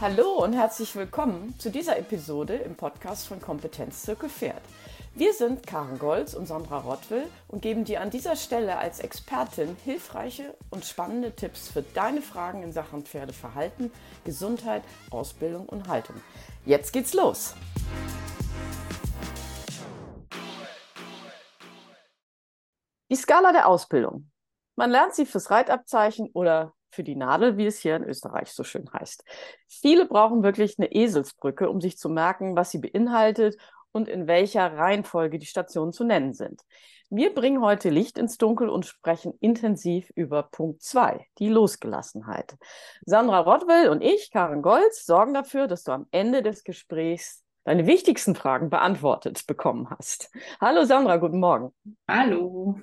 Hallo und herzlich willkommen zu dieser Episode im Podcast von Kompetenz Zirkel Pferd. Wir sind Karen Golz und Sandra Rottwill und geben dir an dieser Stelle als Expertin hilfreiche und spannende Tipps für deine Fragen in Sachen Pferdeverhalten, Gesundheit, Ausbildung und Haltung. Jetzt geht's los! Die Skala der Ausbildung. Man lernt sie fürs Reitabzeichen oder für die Nadel, wie es hier in Österreich so schön heißt. Viele brauchen wirklich eine Eselsbrücke, um sich zu merken, was sie beinhaltet und in welcher Reihenfolge die Stationen zu nennen sind. Wir bringen heute Licht ins Dunkel und sprechen intensiv über Punkt 2, die Losgelassenheit. Sandra Rottwell und ich, Karin Golz, sorgen dafür, dass du am Ende des Gesprächs deine wichtigsten Fragen beantwortet bekommen hast. Hallo Sandra, guten Morgen. Hallo.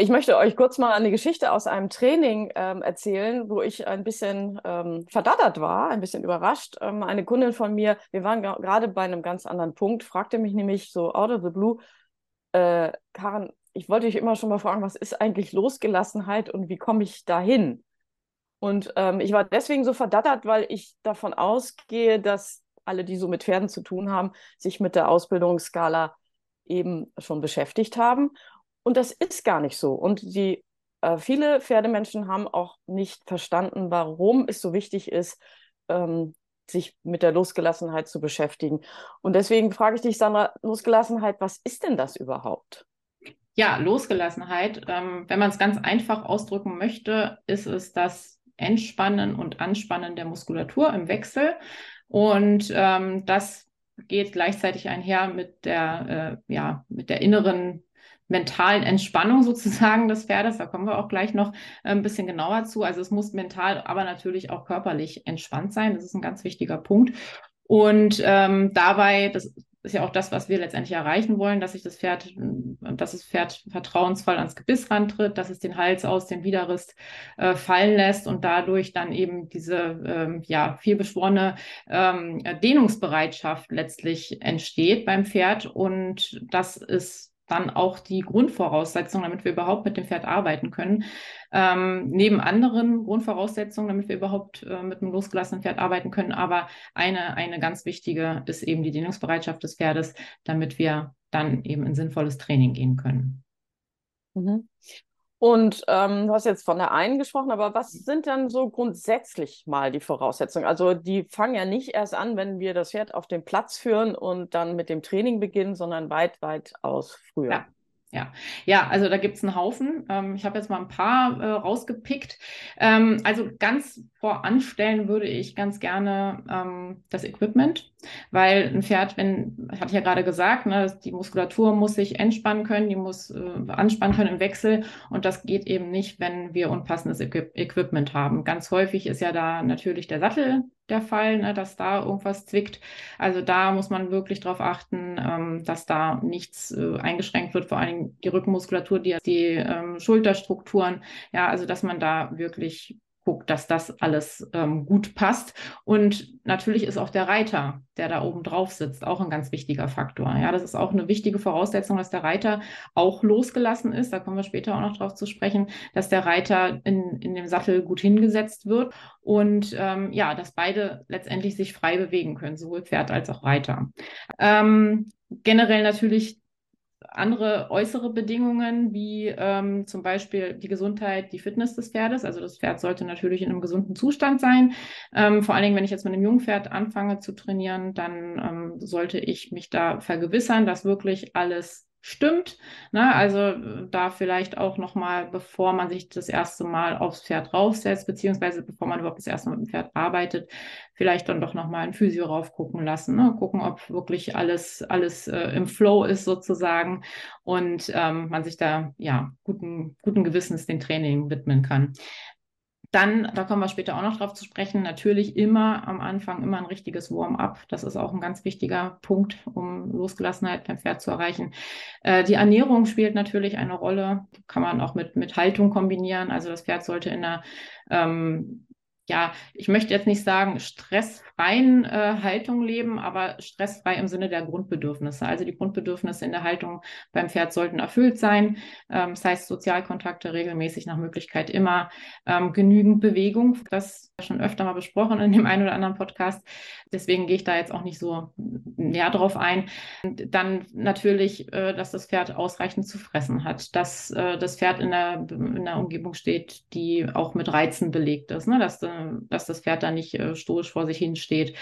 Ich möchte euch kurz mal eine Geschichte aus einem Training ähm, erzählen, wo ich ein bisschen ähm, verdattert war, ein bisschen überrascht. Ähm, eine Kundin von mir, wir waren gerade bei einem ganz anderen Punkt, fragte mich nämlich so out of the blue, äh, Karen, ich wollte dich immer schon mal fragen, was ist eigentlich Losgelassenheit und wie komme ich dahin? Und ähm, ich war deswegen so verdattert, weil ich davon ausgehe, dass alle, die so mit Pferden zu tun haben, sich mit der Ausbildungsskala eben schon beschäftigt haben. Und das ist gar nicht so. Und die, äh, viele Pferdemenschen haben auch nicht verstanden, warum es so wichtig ist, ähm, sich mit der Losgelassenheit zu beschäftigen. Und deswegen frage ich dich, Sandra, Losgelassenheit, was ist denn das überhaupt? Ja, Losgelassenheit, ähm, wenn man es ganz einfach ausdrücken möchte, ist es das Entspannen und Anspannen der Muskulatur im Wechsel. Und ähm, das geht gleichzeitig einher mit der, äh, ja, mit der inneren mentalen Entspannung sozusagen des Pferdes. Da kommen wir auch gleich noch äh, ein bisschen genauer zu. Also es muss mental, aber natürlich auch körperlich entspannt sein. Das ist ein ganz wichtiger Punkt. Und ähm, dabei, das ist ja auch das, was wir letztendlich erreichen wollen, dass sich das Pferd, dass das Pferd vertrauensvoll ans Gebiss rantritt, dass es den Hals aus dem Widerrist äh, fallen lässt und dadurch dann eben diese ähm, ja vielbeschworene ähm, Dehnungsbereitschaft letztlich entsteht beim Pferd und das ist dann auch die Grundvoraussetzung, damit wir überhaupt mit dem Pferd arbeiten können. Ähm, neben anderen Grundvoraussetzungen, damit wir überhaupt äh, mit einem losgelassenen Pferd arbeiten können. Aber eine, eine ganz wichtige ist eben die Dehnungsbereitschaft des Pferdes, damit wir dann eben in sinnvolles Training gehen können. Mhm. Und ähm, du hast jetzt von der einen gesprochen, aber was sind dann so grundsätzlich mal die Voraussetzungen? Also die fangen ja nicht erst an, wenn wir das Pferd auf den Platz führen und dann mit dem Training beginnen, sondern weit, weit aus früher. Ja. Ja, ja, also da gibt es einen Haufen. Ähm, ich habe jetzt mal ein paar äh, rausgepickt. Ähm, also ganz voranstellen würde ich ganz gerne ähm, das Equipment, weil ein Pferd, wenn, hatte ich ja gerade gesagt, ne, die Muskulatur muss sich entspannen können, die muss äh, anspannen können im Wechsel und das geht eben nicht, wenn wir unpassendes Equip Equipment haben. Ganz häufig ist ja da natürlich der Sattel der Fall, ne, dass da irgendwas zwickt. Also da muss man wirklich darauf achten, ähm, dass da nichts äh, eingeschränkt wird, vor allen Dingen die Rückenmuskulatur, die, die ähm, Schulterstrukturen. Ja, also dass man da wirklich guckt, dass das alles ähm, gut passt. Und natürlich ist auch der Reiter, der da oben drauf sitzt, auch ein ganz wichtiger Faktor. Ja, das ist auch eine wichtige Voraussetzung, dass der Reiter auch losgelassen ist. Da kommen wir später auch noch drauf zu sprechen, dass der Reiter in, in dem Sattel gut hingesetzt wird und ähm, ja, dass beide letztendlich sich frei bewegen können, sowohl Pferd als auch Reiter. Ähm, generell natürlich andere äußere Bedingungen, wie ähm, zum Beispiel die Gesundheit, die Fitness des Pferdes. Also das Pferd sollte natürlich in einem gesunden Zustand sein. Ähm, vor allen Dingen, wenn ich jetzt mit einem Jungpferd anfange zu trainieren, dann ähm, sollte ich mich da vergewissern, dass wirklich alles stimmt. Ne? Also da vielleicht auch nochmal, bevor man sich das erste Mal aufs Pferd raufsetzt, beziehungsweise bevor man überhaupt das erste Mal mit dem Pferd arbeitet, vielleicht dann doch nochmal ein Physio raufgucken lassen, ne? gucken, ob wirklich alles, alles äh, im Flow ist sozusagen und ähm, man sich da ja guten, guten Gewissens den Training widmen kann. Dann, da kommen wir später auch noch drauf zu sprechen, natürlich immer am Anfang immer ein richtiges Warm-up. Das ist auch ein ganz wichtiger Punkt, um Losgelassenheit beim Pferd zu erreichen. Äh, die Ernährung spielt natürlich eine Rolle, kann man auch mit, mit Haltung kombinieren. Also das Pferd sollte in einer ähm, ja, ich möchte jetzt nicht sagen, stressfreien äh, Haltung leben, aber stressfrei im Sinne der Grundbedürfnisse. Also die Grundbedürfnisse in der Haltung beim Pferd sollten erfüllt sein. Ähm, das heißt, Sozialkontakte regelmäßig nach Möglichkeit immer, ähm, genügend Bewegung. Das schon öfter mal besprochen in dem einen oder anderen Podcast. Deswegen gehe ich da jetzt auch nicht so näher drauf ein. Und dann natürlich, äh, dass das Pferd ausreichend zu fressen hat, dass äh, das Pferd in der, in der Umgebung steht, die auch mit Reizen belegt ist, ne? dass, äh, dass das Pferd da nicht stoisch vor sich hin steht.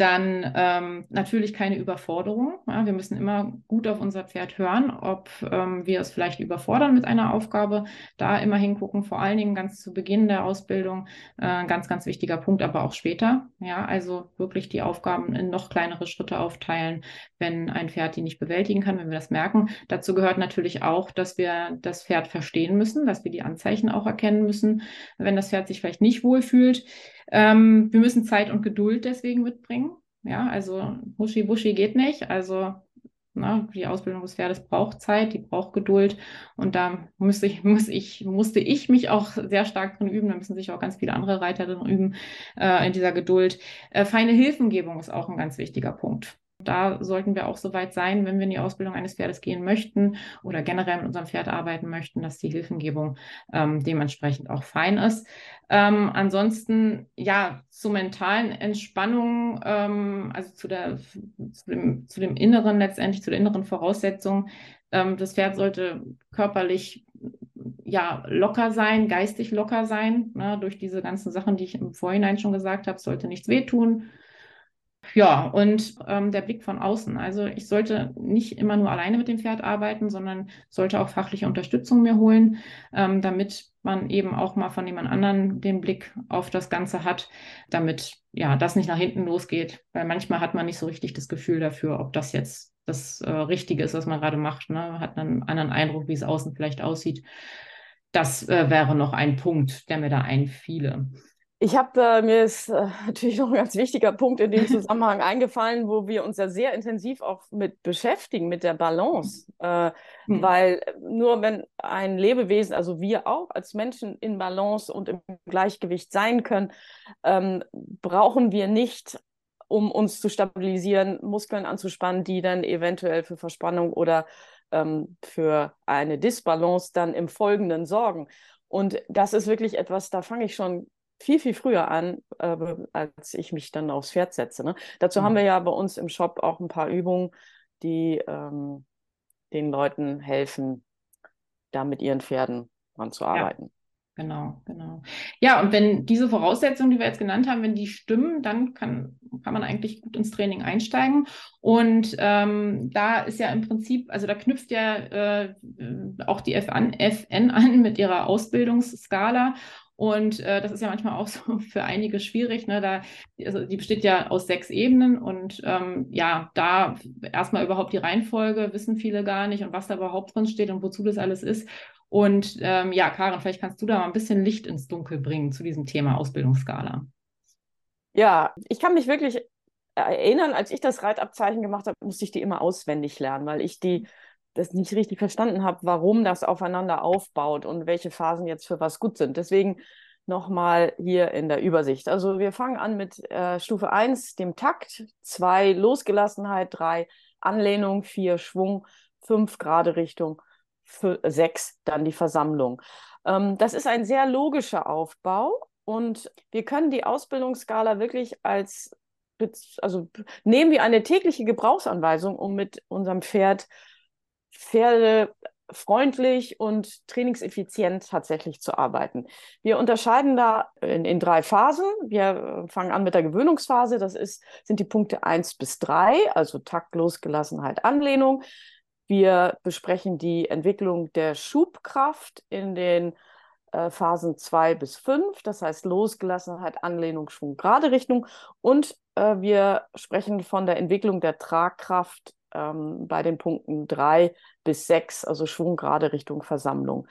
Dann ähm, natürlich keine Überforderung. Ja, wir müssen immer gut auf unser Pferd hören, ob ähm, wir es vielleicht überfordern mit einer Aufgabe. Da immer hingucken, vor allen Dingen ganz zu Beginn der Ausbildung. Äh, ganz, ganz wichtiger Punkt, aber auch später. Ja, also wirklich die Aufgaben in noch kleinere Schritte aufteilen, wenn ein Pferd die nicht bewältigen kann, wenn wir das merken. Dazu gehört natürlich auch, dass wir das Pferd verstehen müssen, dass wir die Anzeichen auch erkennen müssen, wenn das Pferd sich vielleicht nicht wohlfühlt. Ähm, wir müssen Zeit und Geduld deswegen mitbringen. Ja, also Huschi Buschi geht nicht. Also na, ne, die Ausbildung des Pferdes braucht Zeit, die braucht Geduld. Und da muss ich, muss ich, musste ich mich auch sehr stark drin üben. Da müssen sich auch ganz viele andere Reiter drin üben äh, in dieser Geduld. Äh, feine Hilfengebung ist auch ein ganz wichtiger Punkt. Da sollten wir auch so weit sein, wenn wir in die Ausbildung eines Pferdes gehen möchten oder generell mit unserem Pferd arbeiten möchten, dass die Hilfengebung ähm, dementsprechend auch fein ist. Ähm, ansonsten, ja, zur mentalen Entspannung, ähm, also zu, der, zu, dem, zu dem Inneren letztendlich, zu der inneren Voraussetzung. Ähm, das Pferd sollte körperlich ja, locker sein, geistig locker sein, ne, durch diese ganzen Sachen, die ich im Vorhinein schon gesagt habe, sollte nichts wehtun ja, und ähm, der Blick von außen. Also ich sollte nicht immer nur alleine mit dem Pferd arbeiten, sondern sollte auch fachliche Unterstützung mir holen, ähm, damit man eben auch mal von jemand anderen den Blick auf das Ganze hat, damit ja das nicht nach hinten losgeht. Weil manchmal hat man nicht so richtig das Gefühl dafür, ob das jetzt das äh, Richtige ist, was man gerade macht. Ne? Hat einen anderen Eindruck, wie es außen vielleicht aussieht. Das äh, wäre noch ein Punkt, der mir da einfiele. Ich habe äh, mir ist äh, natürlich noch ein ganz wichtiger Punkt in dem Zusammenhang eingefallen, wo wir uns ja sehr intensiv auch mit beschäftigen, mit der Balance. Äh, mhm. Weil nur wenn ein Lebewesen, also wir auch als Menschen in Balance und im Gleichgewicht sein können, ähm, brauchen wir nicht, um uns zu stabilisieren, Muskeln anzuspannen, die dann eventuell für Verspannung oder ähm, für eine Disbalance dann im Folgenden sorgen. Und das ist wirklich etwas, da fange ich schon viel, viel früher an, äh, als ich mich dann aufs Pferd setze. Ne? Dazu mhm. haben wir ja bei uns im Shop auch ein paar Übungen, die ähm, den Leuten helfen, da mit ihren Pferden dran zu arbeiten. Ja. Genau, genau. Ja, und wenn diese Voraussetzungen, die wir jetzt genannt haben, wenn die stimmen, dann kann, kann man eigentlich gut ins Training einsteigen. Und ähm, da ist ja im Prinzip, also da knüpft ja äh, auch die FN an mit ihrer Ausbildungsskala. Und äh, das ist ja manchmal auch so für einige schwierig. Ne? Da, also die besteht ja aus sechs Ebenen und ähm, ja, da erstmal überhaupt die Reihenfolge wissen viele gar nicht und was da überhaupt drin steht und wozu das alles ist. Und ähm, ja, Karin, vielleicht kannst du da mal ein bisschen Licht ins Dunkel bringen zu diesem Thema Ausbildungsskala. Ja, ich kann mich wirklich erinnern, als ich das Reitabzeichen gemacht habe, musste ich die immer auswendig lernen, weil ich die das nicht richtig verstanden habe, warum das aufeinander aufbaut und welche Phasen jetzt für was gut sind. Deswegen nochmal hier in der Übersicht. Also wir fangen an mit äh, Stufe 1, dem Takt, 2 Losgelassenheit, 3 Anlehnung, 4 Schwung, 5 gerade Richtung, 6 dann die Versammlung. Ähm, das ist ein sehr logischer Aufbau und wir können die Ausbildungsskala wirklich als also nehmen wir eine tägliche Gebrauchsanweisung, um mit unserem Pferd freundlich und trainingseffizient tatsächlich zu arbeiten. Wir unterscheiden da in, in, drei Phasen. Wir fangen an mit der Gewöhnungsphase. Das ist, sind die Punkte 1 bis 3, also Takt, Losgelassenheit, Anlehnung. Wir besprechen die Entwicklung der Schubkraft in den äh, Phasen 2 bis 5, das heißt Losgelassenheit, Anlehnung, Schwung, gerade Richtung. Und äh, wir sprechen von der Entwicklung der Tragkraft ähm, bei den Punkten 3 bis 6, also Schwung gerade Richtung Versammlung.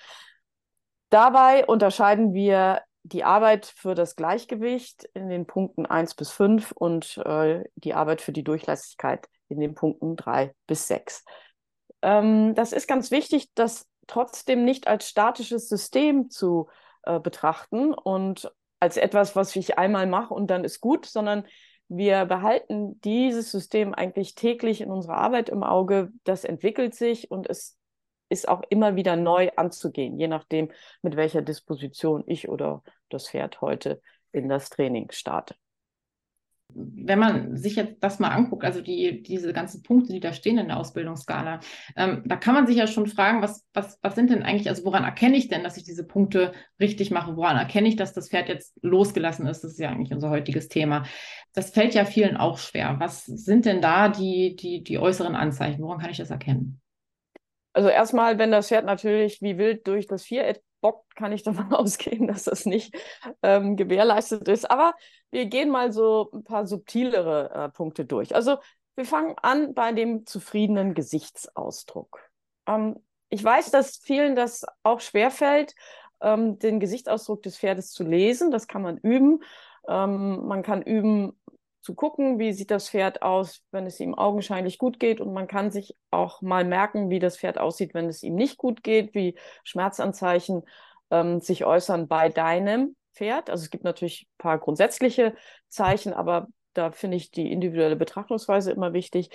Dabei unterscheiden wir die Arbeit für das Gleichgewicht in den Punkten 1 bis 5 und äh, die Arbeit für die Durchlässigkeit in den Punkten 3 bis 6. Ähm, das ist ganz wichtig, das trotzdem nicht als statisches System zu äh, betrachten und als etwas, was ich einmal mache und dann ist gut, sondern wir behalten dieses System eigentlich täglich in unserer Arbeit im Auge. Das entwickelt sich und es ist auch immer wieder neu anzugehen, je nachdem, mit welcher Disposition ich oder das Pferd heute in das Training starte wenn man sich jetzt das mal anguckt, also die, diese ganzen Punkte, die da stehen in der Ausbildungsskala, ähm, da kann man sich ja schon fragen, was, was, was sind denn eigentlich, also woran erkenne ich denn, dass ich diese Punkte richtig mache? Woran erkenne ich, dass das Pferd jetzt losgelassen ist? Das ist ja eigentlich unser heutiges Thema. Das fällt ja vielen auch schwer. Was sind denn da die, die, die äußeren Anzeichen? Woran kann ich das erkennen? Also erstmal, wenn das Pferd natürlich wie wild durch das Viereck bockt, kann ich davon ausgehen, dass das nicht ähm, gewährleistet ist. Aber wir gehen mal so ein paar subtilere äh, Punkte durch. Also wir fangen an bei dem zufriedenen Gesichtsausdruck. Ähm, ich weiß, dass vielen das auch schwerfällt, ähm, den Gesichtsausdruck des Pferdes zu lesen. Das kann man üben. Ähm, man kann üben, zu gucken, wie sieht das Pferd aus, wenn es ihm augenscheinlich gut geht. Und man kann sich auch mal merken, wie das Pferd aussieht, wenn es ihm nicht gut geht, wie Schmerzanzeichen ähm, sich äußern bei deinem Pferd. Also es gibt natürlich ein paar grundsätzliche Zeichen, aber da finde ich die individuelle Betrachtungsweise immer wichtig.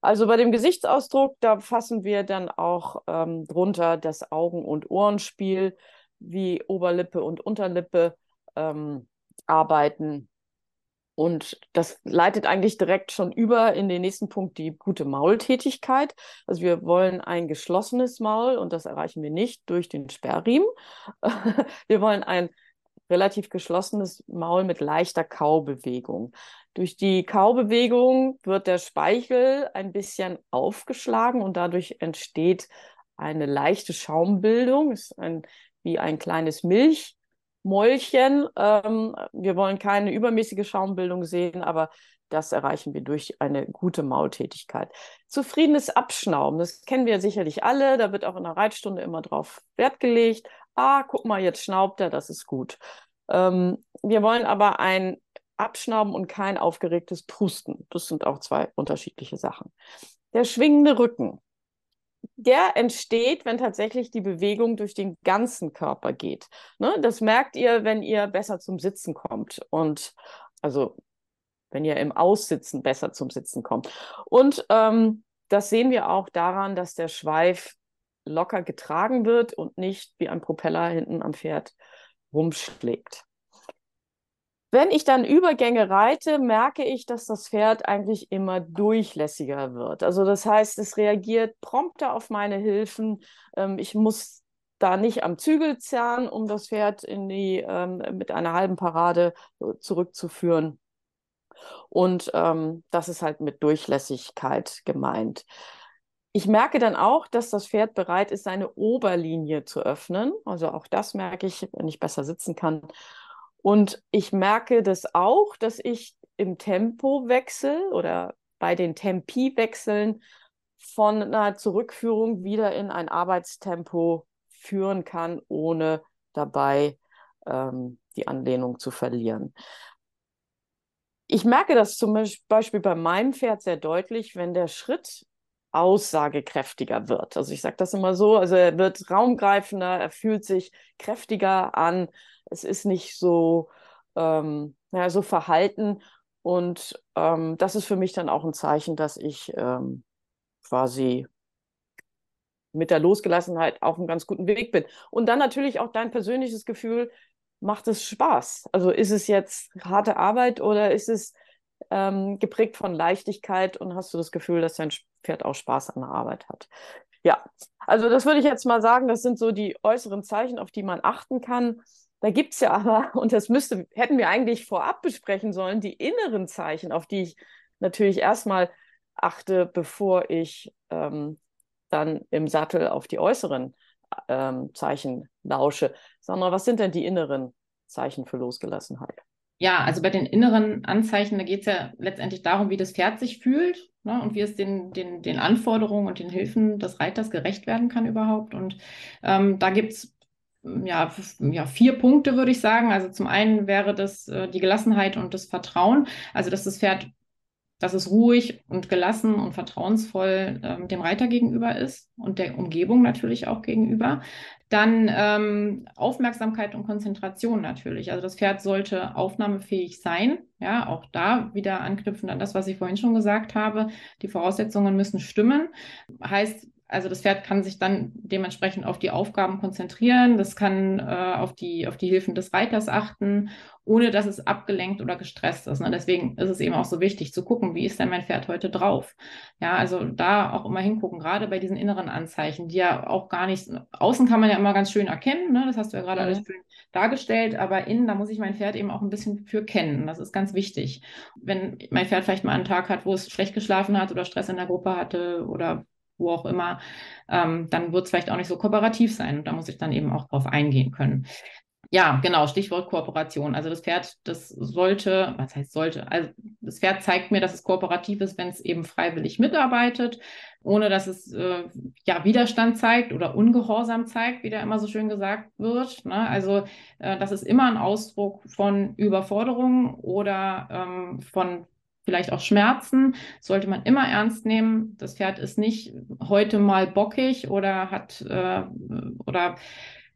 Also bei dem Gesichtsausdruck, da fassen wir dann auch ähm, drunter das Augen- und Ohrenspiel, wie Oberlippe und Unterlippe ähm, arbeiten und das leitet eigentlich direkt schon über in den nächsten Punkt, die gute Maultätigkeit. Also wir wollen ein geschlossenes Maul und das erreichen wir nicht durch den Sperrriemen. wir wollen ein relativ geschlossenes Maul mit leichter Kaubewegung. Durch die Kaubewegung wird der Speichel ein bisschen aufgeschlagen und dadurch entsteht eine leichte Schaumbildung. Ist ein, wie ein kleines Milch. Mäulchen. Ähm, wir wollen keine übermäßige Schaumbildung sehen, aber das erreichen wir durch eine gute Maultätigkeit. Zufriedenes Abschnauben, das kennen wir sicherlich alle. Da wird auch in der Reitstunde immer drauf Wert gelegt. Ah, guck mal, jetzt schnaubt er, das ist gut. Ähm, wir wollen aber ein Abschnauben und kein aufgeregtes Pusten. Das sind auch zwei unterschiedliche Sachen. Der schwingende Rücken der entsteht, wenn tatsächlich die Bewegung durch den ganzen Körper geht. Ne? Das merkt ihr, wenn ihr besser zum Sitzen kommt und also wenn ihr im Aussitzen besser zum Sitzen kommt. Und ähm, das sehen wir auch daran, dass der Schweif locker getragen wird und nicht wie ein Propeller hinten am Pferd rumschlägt. Wenn ich dann Übergänge reite, merke ich, dass das Pferd eigentlich immer durchlässiger wird. Also das heißt, es reagiert prompter auf meine Hilfen. Ähm, ich muss da nicht am Zügel zerren, um das Pferd in die, ähm, mit einer halben Parade zurückzuführen. Und ähm, das ist halt mit Durchlässigkeit gemeint. Ich merke dann auch, dass das Pferd bereit ist, seine Oberlinie zu öffnen. Also auch das merke ich, wenn ich besser sitzen kann. Und ich merke das auch, dass ich im Tempowechsel oder bei den Tempi-Wechseln von einer Zurückführung wieder in ein Arbeitstempo führen kann, ohne dabei ähm, die Anlehnung zu verlieren. Ich merke das zum Beispiel bei meinem Pferd sehr deutlich, wenn der Schritt aussagekräftiger wird. Also ich sage das immer so, also er wird raumgreifender, er fühlt sich kräftiger an, es ist nicht so, ähm, ja, so verhalten. Und ähm, das ist für mich dann auch ein Zeichen, dass ich ähm, quasi mit der Losgelassenheit auf einem ganz guten Weg bin. Und dann natürlich auch dein persönliches Gefühl, macht es Spaß? Also ist es jetzt harte Arbeit oder ist es ähm, geprägt von Leichtigkeit und hast du das Gefühl, dass dein Pferd auch Spaß an der Arbeit hat? Ja, also das würde ich jetzt mal sagen, das sind so die äußeren Zeichen, auf die man achten kann. Da gibt es ja aber, und das müsste, hätten wir eigentlich vorab besprechen sollen, die inneren Zeichen, auf die ich natürlich erstmal achte, bevor ich ähm, dann im Sattel auf die äußeren ähm, Zeichen lausche. Sandra, was sind denn die inneren Zeichen für Losgelassenheit? Ja, also bei den inneren Anzeichen, da geht es ja letztendlich darum, wie das Pferd sich fühlt ne, und wie es den, den, den Anforderungen und den Hilfen des Reiters gerecht werden kann überhaupt. Und ähm, da gibt es ja, ja, vier Punkte, würde ich sagen. Also zum einen wäre das äh, die Gelassenheit und das Vertrauen. Also, dass das Pferd, dass es ruhig und gelassen und vertrauensvoll ähm, dem Reiter gegenüber ist und der Umgebung natürlich auch gegenüber. Dann ähm, Aufmerksamkeit und Konzentration natürlich. Also das Pferd sollte aufnahmefähig sein. Ja, auch da wieder anknüpfend an das, was ich vorhin schon gesagt habe. Die Voraussetzungen müssen stimmen. Heißt, also das Pferd kann sich dann dementsprechend auf die Aufgaben konzentrieren, das kann äh, auf, die, auf die Hilfen des Reiters achten, ohne dass es abgelenkt oder gestresst ist. Ne? Deswegen ist es eben auch so wichtig zu gucken, wie ist denn mein Pferd heute drauf. Ja, also da auch immer hingucken, gerade bei diesen inneren Anzeichen, die ja auch gar nicht, außen kann man ja immer ganz schön erkennen, ne? das hast du ja gerade mhm. alles schön dargestellt, aber innen, da muss ich mein Pferd eben auch ein bisschen für kennen. Das ist ganz wichtig. Wenn mein Pferd vielleicht mal einen Tag hat, wo es schlecht geschlafen hat oder Stress in der Gruppe hatte oder wo auch immer, ähm, dann wird es vielleicht auch nicht so kooperativ sein. Und da muss ich dann eben auch drauf eingehen können. Ja, genau, Stichwort Kooperation. Also das Pferd, das sollte, was heißt sollte? Also das Pferd zeigt mir, dass es kooperativ ist, wenn es eben freiwillig mitarbeitet, ohne dass es äh, ja Widerstand zeigt oder Ungehorsam zeigt, wie da immer so schön gesagt wird. Ne? Also äh, das ist immer ein Ausdruck von Überforderung oder ähm, von vielleicht auch Schmerzen, sollte man immer ernst nehmen. Das Pferd ist nicht heute mal bockig oder hat äh, oder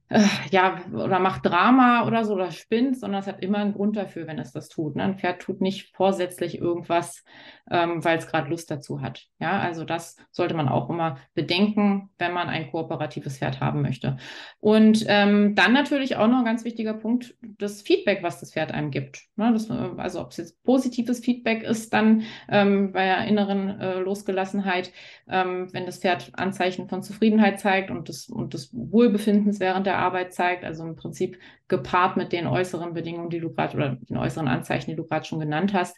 äh, ja, oder macht Drama oder so oder spinnt, sondern es hat immer einen Grund dafür, wenn es das tut. Ne? Ein Pferd tut nicht vorsätzlich irgendwas, ähm, weil es gerade Lust dazu hat. Ja, also das sollte man auch immer bedenken, wenn man ein kooperatives Pferd haben möchte. Und ähm, dann natürlich auch noch ein ganz wichtiger Punkt, das Feedback, was das Pferd einem gibt. Ne? Das, äh, also ob es jetzt positives Feedback ist, dann ähm, bei der inneren äh, Losgelassenheit, ähm, wenn das Pferd Anzeichen von Zufriedenheit zeigt und des, und des Wohlbefindens während der Arbeit zeigt, also im Prinzip gepaart mit den äußeren Bedingungen, die du gerade oder den äußeren Anzeichen, die du gerade schon genannt hast,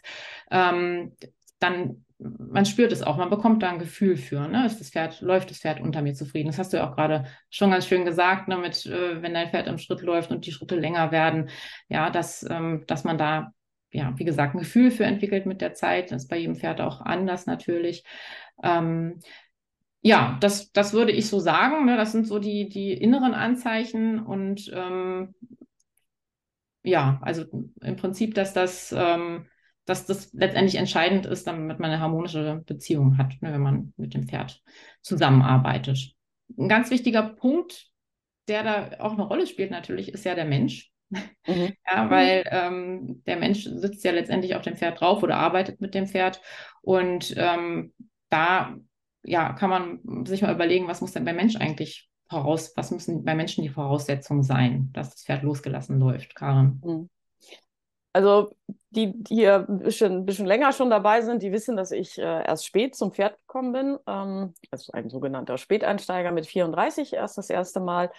ähm, dann man spürt es auch, man bekommt da ein Gefühl für, ne? Ist das Pferd, läuft das Pferd unter mir zufrieden? Das hast du ja auch gerade schon ganz schön gesagt, ne? mit, äh, wenn dein Pferd im Schritt läuft und die Schritte länger werden, ja, dass, ähm, dass man da, ja, wie gesagt, ein Gefühl für entwickelt mit der Zeit. Das ist bei jedem Pferd auch anders natürlich. Ähm, ja, das, das würde ich so sagen. Ne? Das sind so die, die inneren Anzeichen und ähm, ja, also im Prinzip, dass das, ähm, dass das letztendlich entscheidend ist, damit man eine harmonische Beziehung hat, ne, wenn man mit dem Pferd zusammenarbeitet. Ein ganz wichtiger Punkt, der da auch eine Rolle spielt natürlich, ist ja der Mensch. Mhm. Ja, weil ähm, der Mensch sitzt ja letztendlich auf dem Pferd drauf oder arbeitet mit dem Pferd. Und ähm, da ja, kann man sich mal überlegen, was muss denn beim Mensch eigentlich voraus, was müssen bei Menschen die Voraussetzungen sein, dass das Pferd losgelassen läuft, Karin? Hm. Also die, die hier ein bisschen, bisschen länger schon dabei sind, die wissen, dass ich äh, erst spät zum Pferd gekommen bin. Ähm, also ein sogenannter Späteinsteiger mit 34 erst das erste Mal.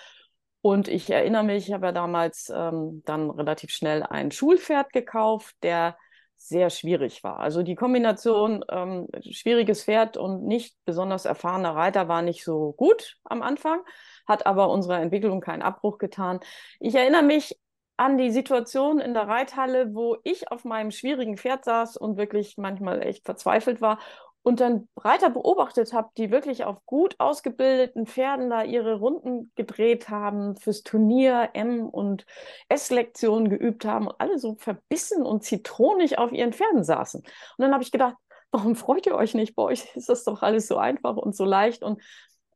Und ich erinnere mich, ich habe ja damals ähm, dann relativ schnell ein Schulpferd gekauft, der sehr schwierig war. Also die Kombination ähm, schwieriges Pferd und nicht besonders erfahrener Reiter war nicht so gut am Anfang, hat aber unserer Entwicklung keinen Abbruch getan. Ich erinnere mich an die Situation in der Reithalle, wo ich auf meinem schwierigen Pferd saß und wirklich manchmal echt verzweifelt war und dann Reiter beobachtet habe, die wirklich auf gut ausgebildeten Pferden da ihre Runden gedreht haben, fürs Turnier M- und S-Lektionen geübt haben und alle so verbissen und zitronig auf ihren Pferden saßen. Und dann habe ich gedacht, warum freut ihr euch nicht? Bei euch ist das doch alles so einfach und so leicht. Und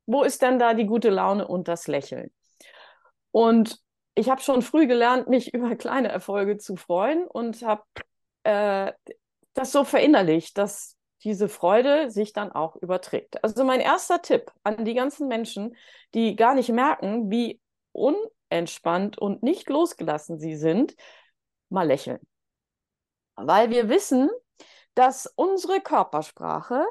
wo ist denn da die gute Laune und das Lächeln? Und ich habe schon früh gelernt, mich über kleine Erfolge zu freuen und habe äh, das so verinnerlicht, dass diese Freude sich dann auch überträgt. Also mein erster Tipp an die ganzen Menschen, die gar nicht merken, wie unentspannt und nicht losgelassen sie sind, mal lächeln. Weil wir wissen, dass unsere Körpersprache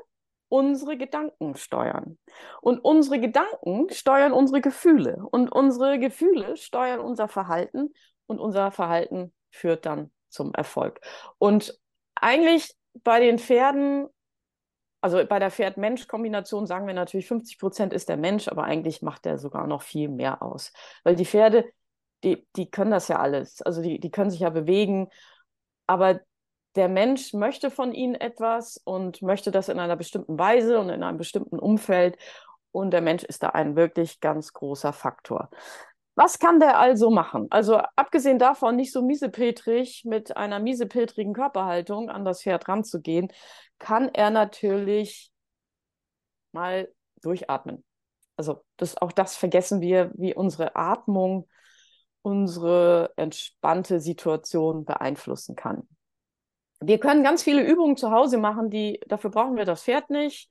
unsere Gedanken steuern. Und unsere Gedanken steuern unsere Gefühle. Und unsere Gefühle steuern unser Verhalten. Und unser Verhalten führt dann zum Erfolg. Und eigentlich bei den Pferden also bei der Pferd-Mensch-Kombination sagen wir natürlich, 50 Prozent ist der Mensch, aber eigentlich macht der sogar noch viel mehr aus. Weil die Pferde, die, die können das ja alles. Also die, die können sich ja bewegen, aber der Mensch möchte von ihnen etwas und möchte das in einer bestimmten Weise und in einem bestimmten Umfeld. Und der Mensch ist da ein wirklich ganz großer Faktor. Was kann der also machen? Also abgesehen davon, nicht so miesepetrig mit einer miesepetrigen Körperhaltung an das Pferd ranzugehen, kann er natürlich mal durchatmen. Also das, auch das vergessen wir, wie unsere Atmung unsere entspannte Situation beeinflussen kann. Wir können ganz viele Übungen zu Hause machen, die dafür brauchen wir das Pferd nicht.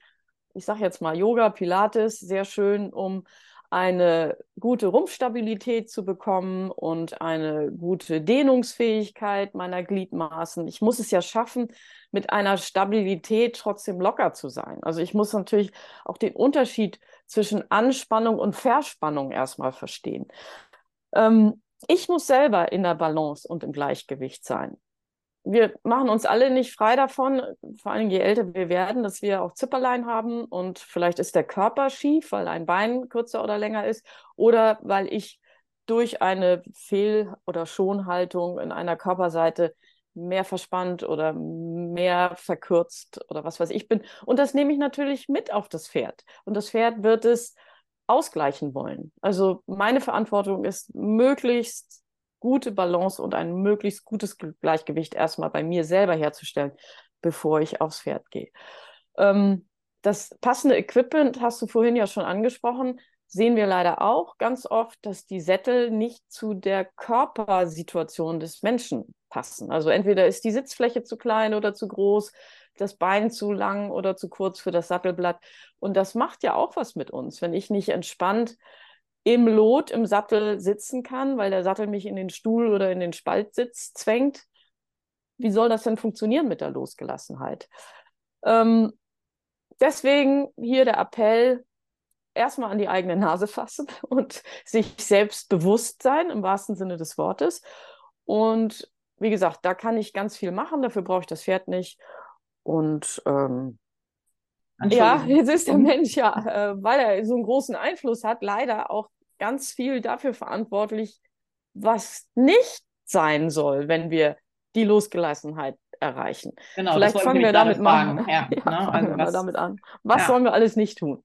Ich sage jetzt mal Yoga, Pilates, sehr schön, um eine gute Rumpfstabilität zu bekommen und eine gute Dehnungsfähigkeit meiner Gliedmaßen. Ich muss es ja schaffen, mit einer Stabilität trotzdem locker zu sein. Also ich muss natürlich auch den Unterschied zwischen Anspannung und Verspannung erstmal verstehen. Ähm, ich muss selber in der Balance und im Gleichgewicht sein wir machen uns alle nicht frei davon, vor allem je älter wir werden, dass wir auch Zipperlein haben und vielleicht ist der Körper schief, weil ein Bein kürzer oder länger ist oder weil ich durch eine Fehl- oder Schonhaltung in einer Körperseite mehr verspannt oder mehr verkürzt oder was weiß ich bin. Und das nehme ich natürlich mit auf das Pferd. Und das Pferd wird es ausgleichen wollen. Also meine Verantwortung ist, möglichst gute Balance und ein möglichst gutes Gleichgewicht erstmal bei mir selber herzustellen, bevor ich aufs Pferd gehe. Ähm, das passende Equipment hast du vorhin ja schon angesprochen, sehen wir leider auch ganz oft, dass die Sättel nicht zu der Körpersituation des Menschen passen. Also entweder ist die Sitzfläche zu klein oder zu groß, das Bein zu lang oder zu kurz für das Sattelblatt. Und das macht ja auch was mit uns, wenn ich nicht entspannt im Lot im Sattel sitzen kann, weil der Sattel mich in den Stuhl oder in den Spaltsitz zwängt. Wie soll das denn funktionieren mit der Losgelassenheit? Ähm, deswegen hier der Appell, erstmal an die eigene Nase fassen und sich selbst bewusst sein, im wahrsten Sinne des Wortes. Und wie gesagt, da kann ich ganz viel machen, dafür brauche ich das Pferd nicht. Und ähm, ja, jetzt ist der Mensch ja, äh, weil er so einen großen Einfluss hat, leider auch ganz viel dafür verantwortlich, was nicht sein soll, wenn wir die Losgelassenheit erreichen. Genau, Vielleicht fangen wir damit mal ja, ja, ne? also was, damit an. Was ja. sollen wir alles nicht tun?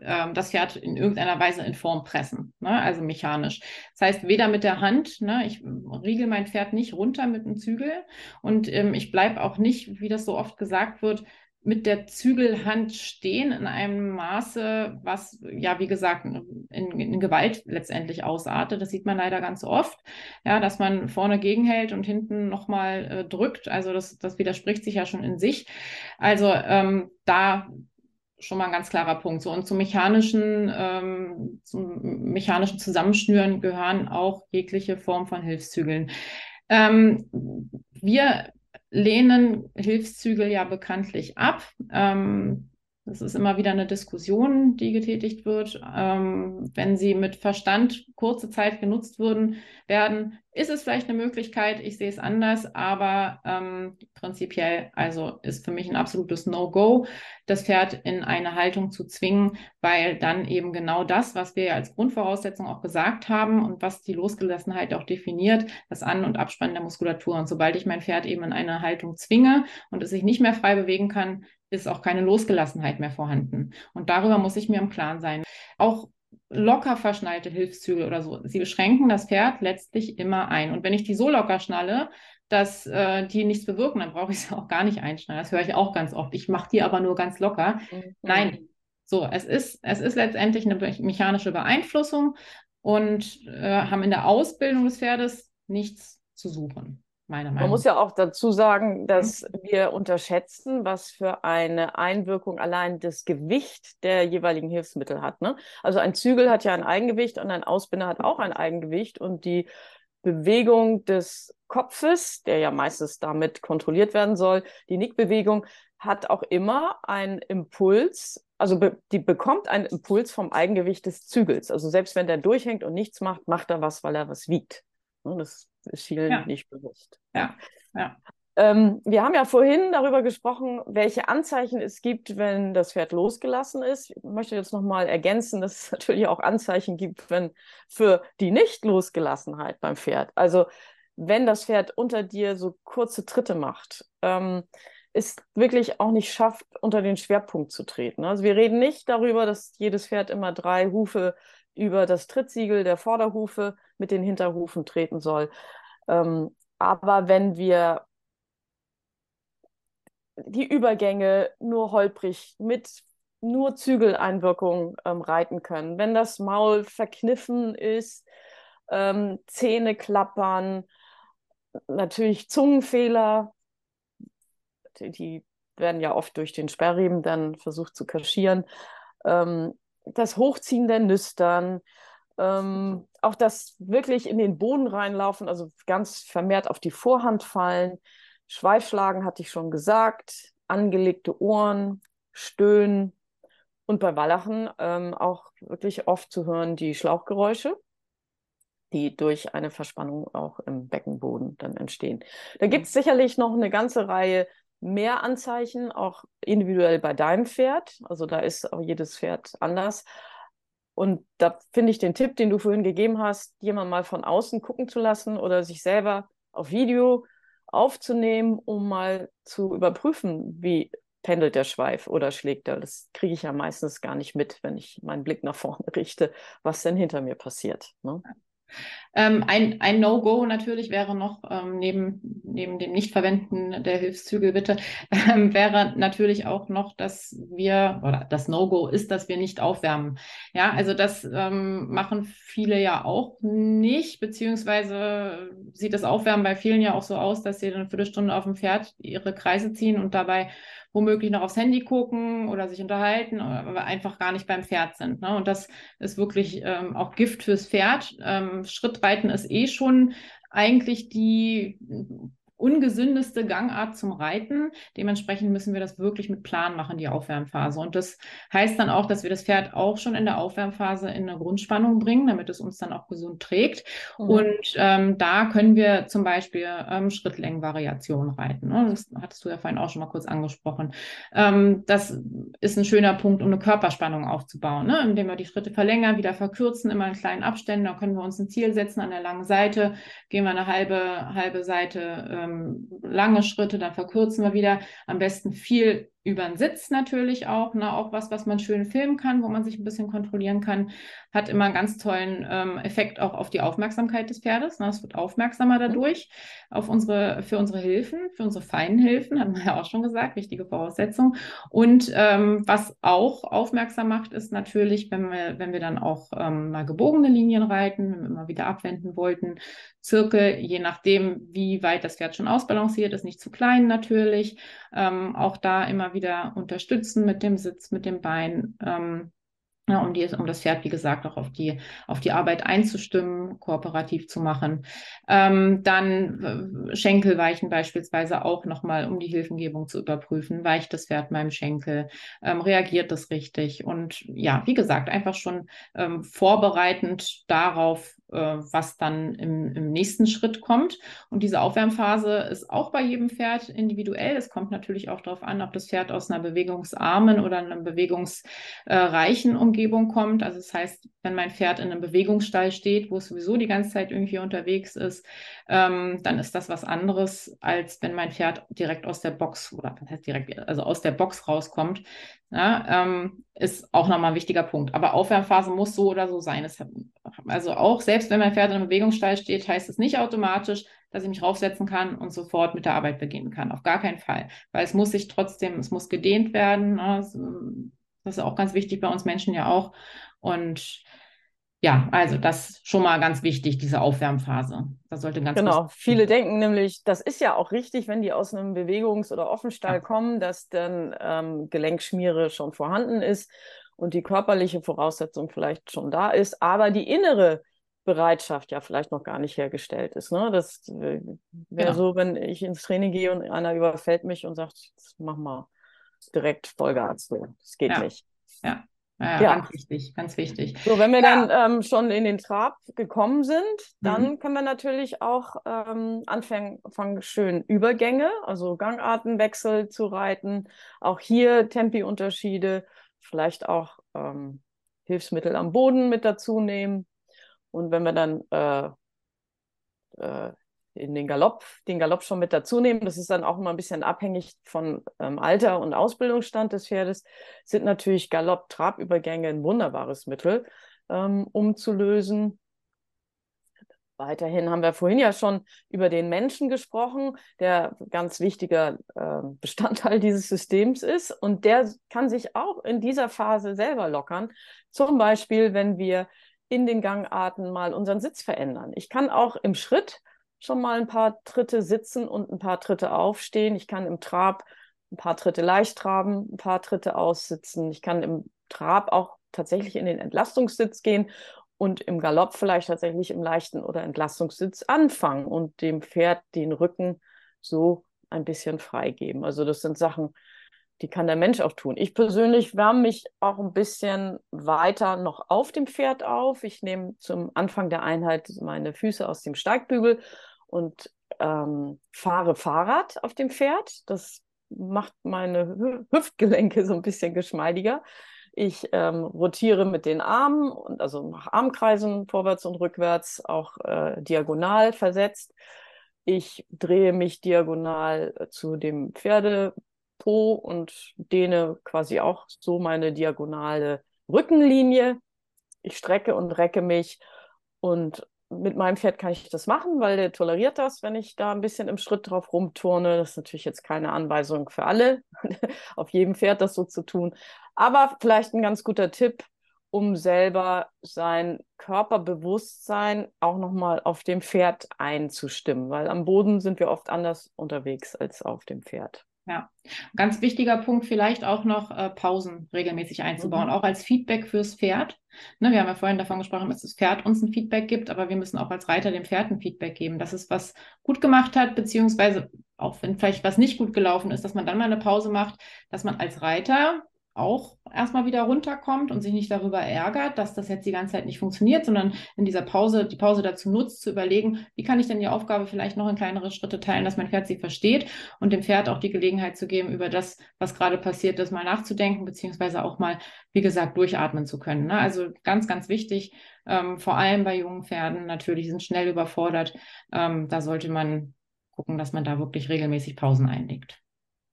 Ähm, das Pferd in irgendeiner Weise in Form pressen, ne? also mechanisch. Das heißt, weder mit der Hand, ne? ich riegel mein Pferd nicht runter mit einem Zügel und ähm, ich bleibe auch nicht, wie das so oft gesagt wird, mit der Zügelhand stehen in einem Maße, was ja, wie gesagt, in, in, Gewalt letztendlich ausartet. Das sieht man leider ganz oft, ja, dass man vorne gegenhält und hinten nochmal äh, drückt. Also das, das widerspricht sich ja schon in sich. Also ähm, da schon mal ein ganz klarer Punkt. So, und zum mechanischen, ähm, zum mechanischen Zusammenschnüren gehören auch jegliche Form von Hilfszügeln. Ähm, wir lehnen Hilfszügel ja bekanntlich ab. Ähm, das ist immer wieder eine Diskussion, die getätigt wird. Ähm, wenn sie mit Verstand kurze Zeit genutzt würden, werden, ist es vielleicht eine Möglichkeit. Ich sehe es anders, aber ähm, prinzipiell also ist für mich ein absolutes No-Go, das Pferd in eine Haltung zu zwingen, weil dann eben genau das, was wir als Grundvoraussetzung auch gesagt haben und was die Losgelassenheit auch definiert, das An- und Abspannen der Muskulatur. Und sobald ich mein Pferd eben in eine Haltung zwinge und es sich nicht mehr frei bewegen kann, ist auch keine Losgelassenheit mehr vorhanden. Und darüber muss ich mir im Klaren sein. Auch locker verschnallte Hilfszügel oder so, sie beschränken das Pferd letztlich immer ein. Und wenn ich die so locker schnalle, dass äh, die nichts bewirken, dann brauche ich sie auch gar nicht einschnallen. Das höre ich auch ganz oft. Ich mache die aber nur ganz locker. Mhm. Nein, so, es ist, es ist letztendlich eine mechanische Beeinflussung und äh, haben in der Ausbildung des Pferdes nichts zu suchen. Meiner Meinung. Man muss ja auch dazu sagen, dass mhm. wir unterschätzen, was für eine Einwirkung allein das Gewicht der jeweiligen Hilfsmittel hat. Ne? Also ein Zügel hat ja ein Eigengewicht und ein Ausbinder hat auch ein Eigengewicht und die Bewegung des Kopfes, der ja meistens damit kontrolliert werden soll, die Nickbewegung hat auch immer einen Impuls, also be die bekommt einen Impuls vom Eigengewicht des Zügels. Also selbst wenn der durchhängt und nichts macht, macht er was, weil er was wiegt. Ne, das ist vielen ja. nicht bewusst. Ja, ja. Ähm, wir haben ja vorhin darüber gesprochen, welche Anzeichen es gibt, wenn das Pferd losgelassen ist. Ich möchte jetzt nochmal ergänzen, dass es natürlich auch Anzeichen gibt, wenn für die Nicht-Losgelassenheit beim Pferd. Also wenn das Pferd unter dir so kurze Tritte macht, ähm, ist wirklich auch nicht schafft, unter den Schwerpunkt zu treten. Also wir reden nicht darüber, dass jedes Pferd immer drei Hufe über das Trittsiegel der Vorderhufe mit den Hinterhufen treten soll. Ähm, aber wenn wir die Übergänge nur holprig mit nur Zügeleinwirkung ähm, reiten können. Wenn das Maul verkniffen ist, ähm, Zähne klappern, natürlich Zungenfehler, die, werden ja oft durch den Sperrriemen dann versucht zu kaschieren. Ähm, das Hochziehen der Nüstern, ähm, auch das wirklich in den Boden reinlaufen, also ganz vermehrt auf die Vorhand fallen. Schweifschlagen hatte ich schon gesagt, angelegte Ohren, Stöhnen und bei Wallachen ähm, auch wirklich oft zu hören die Schlauchgeräusche, die durch eine Verspannung auch im Beckenboden dann entstehen. Da gibt es sicherlich noch eine ganze Reihe mehr Anzeichen, auch individuell bei deinem Pferd. Also da ist auch jedes Pferd anders. Und da finde ich den Tipp, den du vorhin gegeben hast, jemand mal von außen gucken zu lassen oder sich selber auf Video aufzunehmen, um mal zu überprüfen, wie pendelt der Schweif oder schlägt er. Das kriege ich ja meistens gar nicht mit, wenn ich meinen Blick nach vorne richte, was denn hinter mir passiert. Ne? Ähm, ein ein No-Go natürlich wäre noch, ähm, neben, neben dem Nichtverwenden der Hilfszüge bitte, ähm, wäre natürlich auch noch, dass wir, oder das No-Go ist, dass wir nicht aufwärmen. Ja, also das ähm, machen viele ja auch nicht, beziehungsweise sieht das Aufwärmen bei vielen ja auch so aus, dass sie eine Viertelstunde auf dem Pferd ihre Kreise ziehen und dabei womöglich noch aufs Handy gucken oder sich unterhalten, aber einfach gar nicht beim Pferd sind. Ne? Und das ist wirklich ähm, auch Gift fürs Pferd. Ähm, Schrittreiten ist eh schon eigentlich die ungesündeste Gangart zum Reiten. Dementsprechend müssen wir das wirklich mit Plan machen, die Aufwärmphase. Und das heißt dann auch, dass wir das Pferd auch schon in der Aufwärmphase in eine Grundspannung bringen, damit es uns dann auch gesund trägt. Mhm. Und ähm, da können wir zum Beispiel ähm, Schrittlängenvariationen reiten. Ne? Das hattest du ja vorhin auch schon mal kurz angesprochen. Ähm, das ist ein schöner Punkt, um eine Körperspannung aufzubauen, ne? indem wir die Schritte verlängern, wieder verkürzen, immer in kleinen Abständen. Da können wir uns ein Ziel setzen an der langen Seite, gehen wir eine halbe, halbe Seite ähm, lange Schritte, dann verkürzen wir wieder. Am besten viel über den Sitz natürlich auch, ne? auch was, was man schön filmen kann, wo man sich ein bisschen kontrollieren kann, hat immer einen ganz tollen ähm, Effekt auch auf die Aufmerksamkeit des Pferdes. Ne? Es wird aufmerksamer mhm. dadurch auf unsere, für unsere Hilfen, für unsere feinen Hilfen, haben wir ja auch schon gesagt, wichtige Voraussetzung. Und ähm, was auch aufmerksam macht, ist natürlich, wenn wir, wenn wir dann auch ähm, mal gebogene Linien reiten, wenn wir immer wieder abwenden wollten, Zirkel, je nachdem, wie weit das Pferd schon ausbalanciert ist, nicht zu klein natürlich. Ähm, auch da immer wieder unterstützen mit dem Sitz, mit dem Bein. Ähm, ja, um, die, um das Pferd, wie gesagt, auch auf die, auf die Arbeit einzustimmen, kooperativ zu machen. Ähm, dann äh, Schenkelweichen beispielsweise auch nochmal, um die Hilfengebung zu überprüfen. Weicht das Pferd meinem Schenkel? Ähm, reagiert das richtig? Und ja, wie gesagt, einfach schon ähm, vorbereitend darauf, was dann im, im nächsten Schritt kommt. Und diese Aufwärmphase ist auch bei jedem Pferd individuell. Es kommt natürlich auch darauf an, ob das Pferd aus einer bewegungsarmen oder einer bewegungsreichen Umgebung kommt. Also das heißt, wenn mein Pferd in einem Bewegungsstall steht, wo es sowieso die ganze Zeit irgendwie unterwegs ist, ähm, dann ist das was anderes, als wenn mein Pferd direkt aus der Box oder was heißt direkt, also aus der Box rauskommt. Ja, ähm, ist auch nochmal ein wichtiger Punkt. Aber Aufwärmphase muss so oder so sein. Es, also auch selbst wenn mein Pferd in einem Bewegungsstall steht, heißt es nicht automatisch, dass ich mich raufsetzen kann und sofort mit der Arbeit beginnen kann. Auf gar keinen Fall. Weil es muss sich trotzdem, es muss gedehnt werden. Ne? Das ist auch ganz wichtig bei uns Menschen ja auch. Und ja, also das schon mal ganz wichtig, diese Aufwärmphase. Das sollte ganz Genau, viele denken nämlich, das ist ja auch richtig, wenn die aus einem Bewegungs- oder Offenstall ja. kommen, dass dann ähm, Gelenkschmiere schon vorhanden ist und die körperliche Voraussetzung vielleicht schon da ist, aber die innere Bereitschaft ja vielleicht noch gar nicht hergestellt ist. Ne? Das äh, wäre genau. so, wenn ich ins Training gehe und einer überfällt mich und sagt, mach mal direkt Vollgas. Das geht ja. nicht. Ja, ja, ja, ganz wichtig, ganz wichtig. So, wenn wir dann ähm, schon in den Trab gekommen sind, dann mhm. können wir natürlich auch ähm, anfangen, anfangen, schön Übergänge, also Gangartenwechsel zu reiten. Auch hier Tempi-Unterschiede, vielleicht auch ähm, Hilfsmittel am Boden mit dazu nehmen. Und wenn wir dann äh, äh, in den Galopp, den Galopp schon mit dazu nehmen. Das ist dann auch immer ein bisschen abhängig von ähm, Alter und Ausbildungsstand des Pferdes. Sind natürlich Galopp-Trabübergänge ein wunderbares Mittel, ähm, um zu lösen. Weiterhin haben wir vorhin ja schon über den Menschen gesprochen, der ganz wichtiger äh, Bestandteil dieses Systems ist. Und der kann sich auch in dieser Phase selber lockern. Zum Beispiel, wenn wir in den Gangarten mal unseren Sitz verändern. Ich kann auch im Schritt schon mal ein paar Tritte sitzen und ein paar Tritte aufstehen. Ich kann im Trab ein paar Tritte leicht traben, ein paar Tritte aussitzen. Ich kann im Trab auch tatsächlich in den Entlastungssitz gehen und im Galopp vielleicht tatsächlich im leichten oder Entlastungssitz anfangen und dem Pferd den Rücken so ein bisschen freigeben. Also das sind Sachen, die kann der Mensch auch tun. Ich persönlich wärme mich auch ein bisschen weiter noch auf dem Pferd auf. Ich nehme zum Anfang der Einheit meine Füße aus dem Steigbügel und ähm, fahre Fahrrad auf dem Pferd. Das macht meine Hüftgelenke so ein bisschen geschmeidiger. Ich ähm, rotiere mit den Armen und also mache Armkreisen vorwärts und rückwärts, auch äh, diagonal versetzt. Ich drehe mich diagonal äh, zu dem Pferdepo und dehne quasi auch so meine diagonale Rückenlinie. Ich strecke und recke mich und mit meinem Pferd kann ich das machen, weil der toleriert das, wenn ich da ein bisschen im Schritt drauf rumturne. Das ist natürlich jetzt keine Anweisung für alle, auf jedem Pferd das so zu tun. Aber vielleicht ein ganz guter Tipp, um selber sein Körperbewusstsein auch nochmal auf dem Pferd einzustimmen, weil am Boden sind wir oft anders unterwegs als auf dem Pferd. Ja, ganz wichtiger Punkt vielleicht auch noch äh, Pausen regelmäßig einzubauen, mhm. auch als Feedback fürs Pferd. Ne, wir haben ja vorhin davon gesprochen, dass das Pferd uns ein Feedback gibt, aber wir müssen auch als Reiter dem Pferd ein Feedback geben, dass es was gut gemacht hat, beziehungsweise auch wenn vielleicht was nicht gut gelaufen ist, dass man dann mal eine Pause macht, dass man als Reiter auch erstmal wieder runterkommt und sich nicht darüber ärgert, dass das jetzt die ganze Zeit nicht funktioniert, sondern in dieser Pause die Pause dazu nutzt, zu überlegen, wie kann ich denn die Aufgabe vielleicht noch in kleinere Schritte teilen, dass mein Pferd sie versteht und dem Pferd auch die Gelegenheit zu geben, über das, was gerade passiert ist, mal nachzudenken, beziehungsweise auch mal, wie gesagt, durchatmen zu können. Ne? Also ganz, ganz wichtig, ähm, vor allem bei jungen Pferden natürlich sind schnell überfordert. Ähm, da sollte man gucken, dass man da wirklich regelmäßig Pausen einlegt.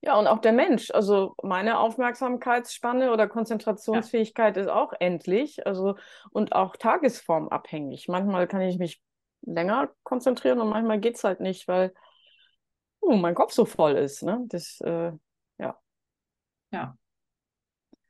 Ja, und auch der Mensch. Also meine Aufmerksamkeitsspanne oder Konzentrationsfähigkeit ja. ist auch endlich. Also und auch tagesformabhängig. Manchmal kann ich mich länger konzentrieren und manchmal geht es halt nicht, weil uh, mein Kopf so voll ist. Ne? Das, äh, ja. Ja.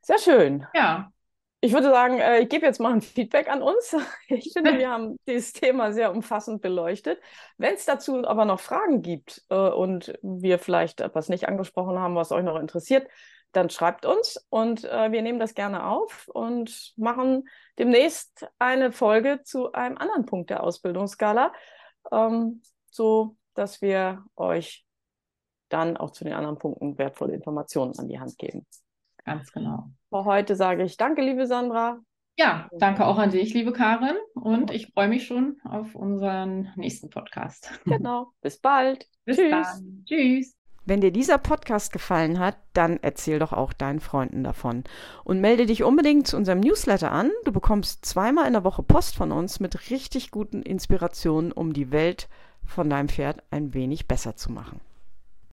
Sehr schön. Ja. Ich würde sagen, äh, ich gebe jetzt mal ein Feedback an uns. Ich finde, wir haben dieses Thema sehr umfassend beleuchtet. Wenn es dazu aber noch Fragen gibt äh, und wir vielleicht etwas nicht angesprochen haben, was euch noch interessiert, dann schreibt uns und äh, wir nehmen das gerne auf und machen demnächst eine Folge zu einem anderen Punkt der Ausbildungsskala, ähm, so dass wir euch dann auch zu den anderen Punkten wertvolle Informationen an die Hand geben. Ganz genau. Für heute sage ich danke, liebe Sandra. Ja, danke auch an dich, liebe Karin. Und ich freue mich schon auf unseren nächsten Podcast. Genau. Bis bald. Bis Tschüss. Dann. Tschüss. Wenn dir dieser Podcast gefallen hat, dann erzähl doch auch deinen Freunden davon. Und melde dich unbedingt zu unserem Newsletter an. Du bekommst zweimal in der Woche Post von uns mit richtig guten Inspirationen, um die Welt von deinem Pferd ein wenig besser zu machen.